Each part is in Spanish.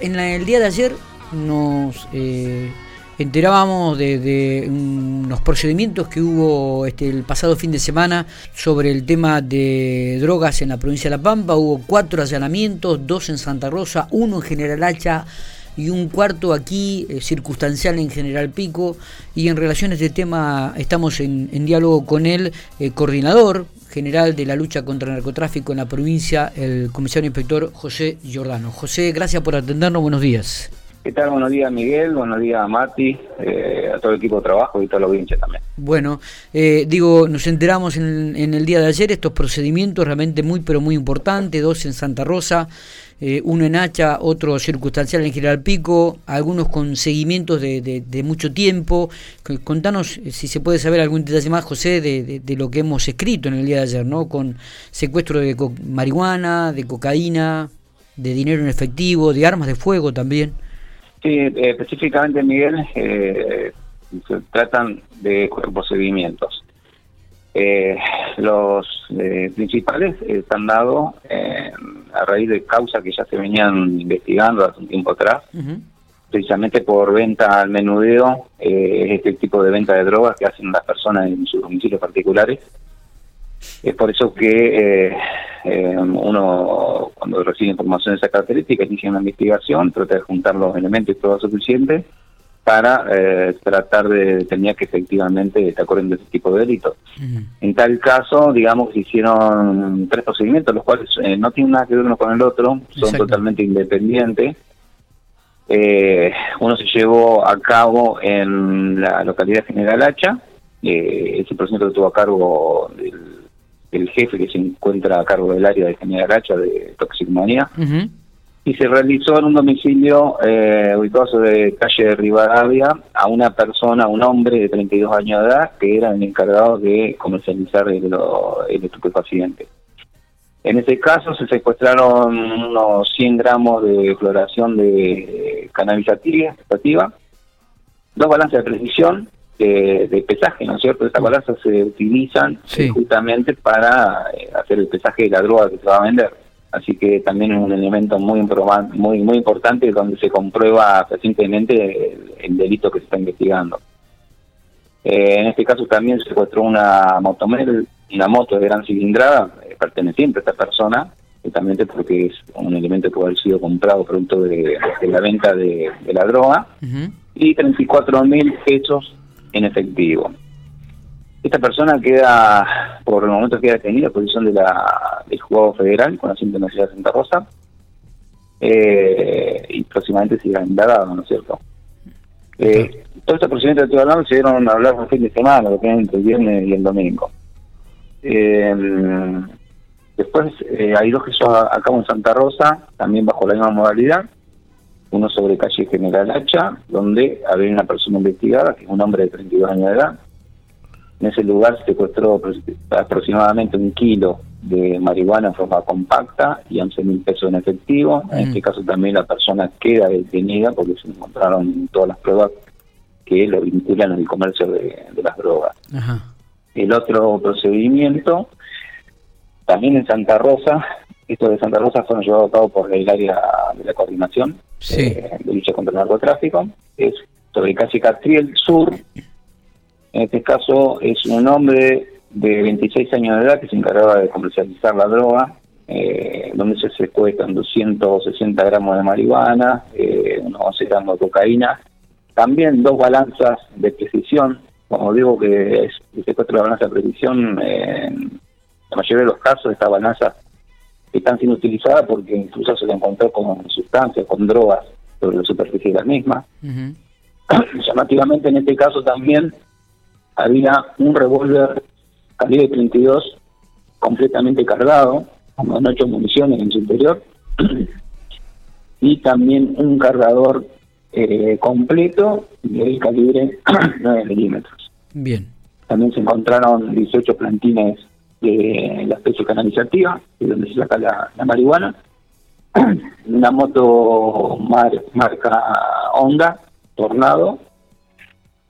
En el día de ayer nos eh, enterábamos de, unos procedimientos que hubo este, el pasado fin de semana sobre el tema de drogas en la provincia de La Pampa. Hubo cuatro allanamientos, dos en Santa Rosa, uno en General Hacha y un cuarto aquí eh, circunstancial en General Pico. Y en relación a este tema estamos en, diálogo con el eh, coordinador general de la lucha contra el narcotráfico en la provincia, el comisario inspector José Giordano. José, gracias por atendernos, buenos días. ¿Qué tal? Buenos días Miguel, buenos días Mati, eh, a todo el equipo de trabajo y a todos los hinchas también. Bueno, eh, digo, nos enteramos en, el día de ayer estos procedimientos realmente muy pero muy importantes, dos en Santa Rosa, eh, uno en Hacha, otro circunstancial en General Pico, algunos con seguimientos de, mucho tiempo. Contanos si se puede saber algún detalle más, José, de, de, lo que hemos escrito en el día de ayer, ¿no? Con secuestro de marihuana, de cocaína, de dinero en efectivo, de armas de fuego también. Sí, eh, específicamente, Miguel, eh, se tratan de procedimientos. Eh, los principales están dados a raíz de causas que ya se venían investigando hace un tiempo atrás, precisamente por venta al menudeo, este tipo de venta de drogas que hacen las personas en sus domicilios particulares. Es por eso que uno cuando recibe información de esa característica, inicia una investigación, trata de juntar los elementos y pruebas suficientes para eh, tratar de determinar que efectivamente está ocurriendo ese tipo de delitos. En tal caso, digamos que hicieron tres procedimientos, los cuales eh, no tienen nada que ver uno con el otro, son totalmente independientes. Eh, uno se llevó a cabo en la localidad General Hacha, ese procedimiento tuvo a cargo el jefe que se encuentra a cargo del área de General Hacha de toxicomanía, y se realizó en un domicilio eh, ubicado sobre calle de Rivadavia a una persona, un hombre de 32 años de edad, que era el encargado de comercializar el, el estupefaciente. En ese caso se secuestraron unos 100 gramos de floración de cannabis sativa, dos balances de precisión, de, pesaje, ¿no es cierto? Estas balanzas se utilizan justamente para eh, hacer el pesaje de la droga que se va a vender. Así que también es un elemento muy muy muy importante donde se comprueba recientemente el, delito que se está investigando. Eh, en este caso también se secuestró una motomel, una moto de gran cilindrada eh, perteneciente a esta persona, justamente porque es un elemento que puede haber sido comprado producto de, la venta de, la droga, y 34 mil pesos en efectivo. Esta persona queda, por el momento queda detenida en posición de la, del juzgado federal con asiento en la ciudad de Santa Rosa eh, y próximamente será indagado, ¿no es cierto? Eh, todos estos procedimientos que estoy hablando se dieron a hablar el fin de semana, lo que entre el viernes y el domingo. Eh, después eh, hay dos que son a cabo en Santa Rosa, también bajo la misma modalidad, uno sobre calle General Hacha, donde había una persona investigada, que es un hombre de 32 años de edad. En ese lugar se secuestró aproximadamente un kilo de marihuana en forma compacta y 11 mil pesos en efectivo. En este caso también la persona queda detenida porque se encontraron todas las pruebas que lo vinculan al comercio de, las drogas. El otro procedimiento, también en Santa Rosa, estos de Santa Rosa fueron llevados a cabo por el área de la coordinación eh, de lucha contra el narcotráfico. Es sobre Casi Castriel Sur. En este caso es un hombre de 26 años de edad que se encargaba de comercializar la droga, eh, donde se secuestran 260 gramos de marihuana, eh, unos 11 gramos de cocaína, también dos balanzas de precisión, como digo que es el secuestro de balanza de precisión, en la mayoría de los casos esta están siendo utilizadas porque incluso se le encontró con sustancias, con drogas sobre la superficie de las mismas. Llamativamente en este caso también había un revólver calibre 32 completamente cargado, con ocho municiones en su interior, y también un cargador eh, completo de calibre 9 milímetros. Bien. También se encontraron 18 plantines de la especie canalizativa, de donde se saca la, marihuana, una moto marca Honda, Tornado,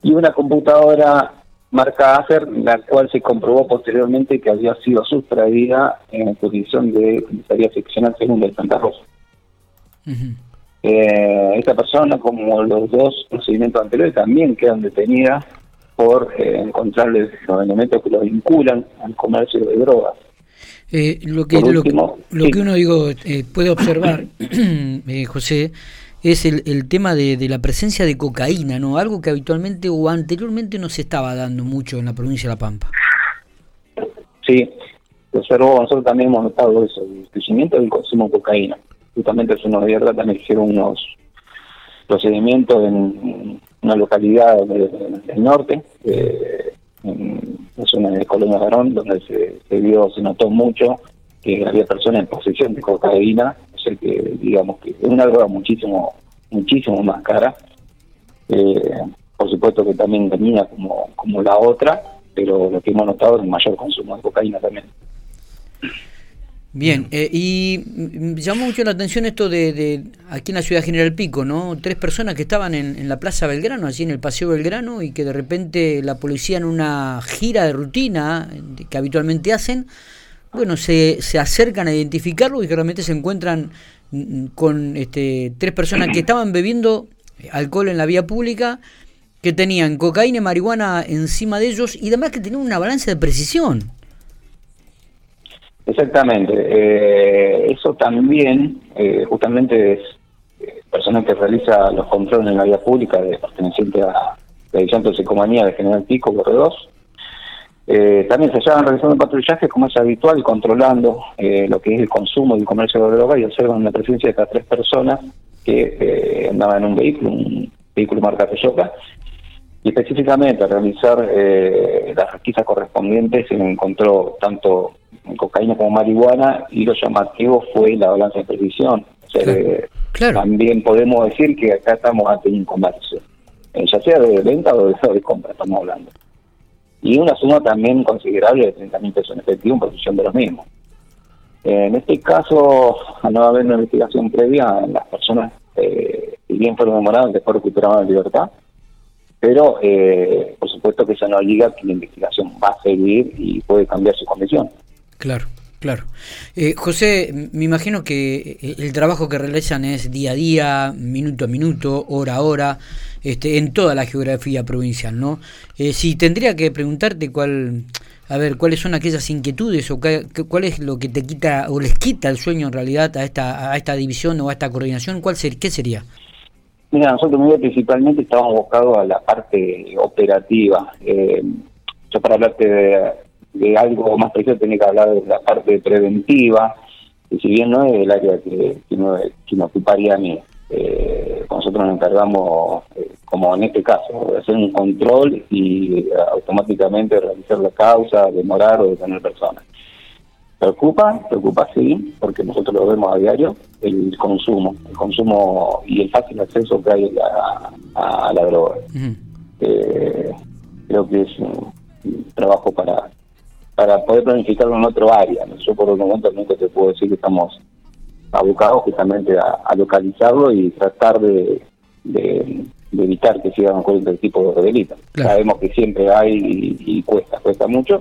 y una computadora marca Acer, la cual se comprobó posteriormente que había sido sustraída en posición de comisaría seccional segunda de Santa Rosa. Eh, esta persona, como los dos procedimientos anteriores, también quedan detenidas por eh, encontrarles los elementos que los vinculan al comercio de drogas. Eh, lo que lo, que uno digo eh, puede observar, eh, José, es el, el tema de, de, la presencia de cocaína, ¿no? Algo que habitualmente o anteriormente no se estaba dando mucho en la provincia de La Pampa. Sí, observó, nosotros también hemos notado eso, el crecimiento del consumo de cocaína. Justamente hace unos días también hicieron unos procedimientos en una localidad del, norte, eh, en la zona de Colonia Garón, donde se, se, vio, se notó mucho que había personas en posesión de cocaína, o sea que digamos que es una droga muchísimo, muchísimo más cara. Eh, por supuesto que también venía como, como la otra, pero lo que hemos notado es un mayor consumo de cocaína también. Bien, eh, y llamó mucho la atención esto de, de, aquí en la ciudad General Pico, ¿no? Tres personas que estaban en, en, la Plaza Belgrano, allí en el Paseo Belgrano, y que de repente la policía en una gira de rutina que habitualmente hacen, bueno, se, se acercan a identificarlo y que realmente se encuentran con este, tres personas que estaban bebiendo alcohol en la vía pública, que tenían cocaína y marihuana encima de ellos y además que tenían una balanza de precisión. Exactamente. Eh, eso también, eh, justamente, es eh, que realiza los controles en la vía pública de perteneciente a la División de Toxicomanía de General Pico, Corre Eh, también se llevan realizando patrullajes como es habitual, controlando eh, lo que es el consumo y el comercio de droga y observan la presencia de estas tres personas que andaban en un vehículo, un vehículo marca Toyota, y específicamente al realizar eh, las requisas correspondientes se encontró tanto cocaína como marihuana y lo llamativo fue la balanza de precisión. O sea, claro, eh, claro. También podemos decir que acá estamos ante un comercio, eh, ya sea de venta o de, de compra, estamos hablando. Y una suma también considerable de 30 mil pesos en efectivo en posición de los mismos. En este caso, al no haber una investigación previa, las personas, eh, si bien fueron demoradas, después recuperaban la libertad, pero eh, por supuesto que eso no obliga que la investigación va a seguir y puede cambiar su condición. Claro, claro. Eh, José, me imagino que el trabajo que realizan es día a día, minuto a minuto, hora a hora, este, en toda la geografía provincial, ¿no? Eh, si tendría que preguntarte cuál, a ver, cuáles son aquellas inquietudes o qué, cuál es lo que te quita o les quita el sueño en realidad a esta, a esta división o a esta coordinación, ¿cuál ser, qué sería? Mira, nosotros principalmente estamos abocados a la parte operativa. Eh, yo para hablarte de, de, algo más preciso tenía que hablar de la parte preventiva, y si bien no es el área que, que, no, que me ocuparía a mí. Eh, nosotros nos encargamos, eh, como en este caso, de hacer un control y eh, automáticamente realizar la causa, demorar o detener personas. Preocupa, preocupa sí, porque nosotros lo vemos a diario, el consumo, el consumo y el fácil acceso que hay a, a la droga. Uh -huh. eh, creo que es un, trabajo para para poder planificarlo en otro área. Yo por el momento nunca te puedo decir que estamos abocados justamente a, a localizarlo y tratar de, de, de, evitar que sigan ocurriendo el tipo de delitos. Claro. Sabemos que siempre hay y, y cuesta, cuesta mucho,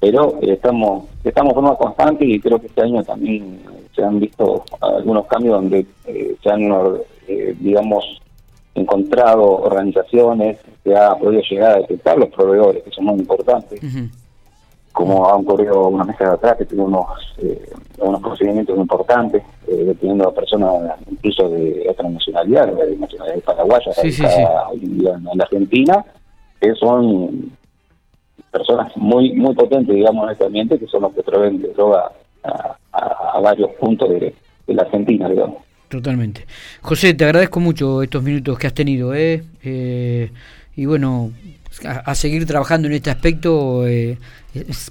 pero estamos estamos de forma constante y creo que este año también se han visto algunos cambios donde eh, se han, eh, digamos, encontrado organizaciones, se ha podido llegar a detectar los proveedores, que son muy importantes, uh -huh. Como han ocurrido unos meses atrás, que tiene unos, eh, unos procedimientos importantes, eh, deteniendo a personas incluso de otra nacionalidad, de nacionalidad paraguaya, sí, sí, sí. en la Argentina, que son personas muy muy potentes, digamos, en este ambiente, que son los que proveen de droga a, a, a varios puntos de, de, la Argentina, digamos. Totalmente. José, te agradezco mucho estos minutos que has tenido, ¿eh? eh y bueno, a, seguir trabajando en este aspecto, eh,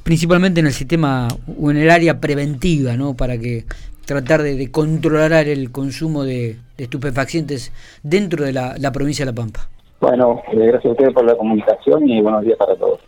principalmente en el sistema o en el área preventiva, ¿no? Para que tratar de, controlar el consumo de, de, estupefacientes dentro de la, la provincia de La Pampa. Bueno, eh, gracias a ustedes por la comunicación y buenos días para todos.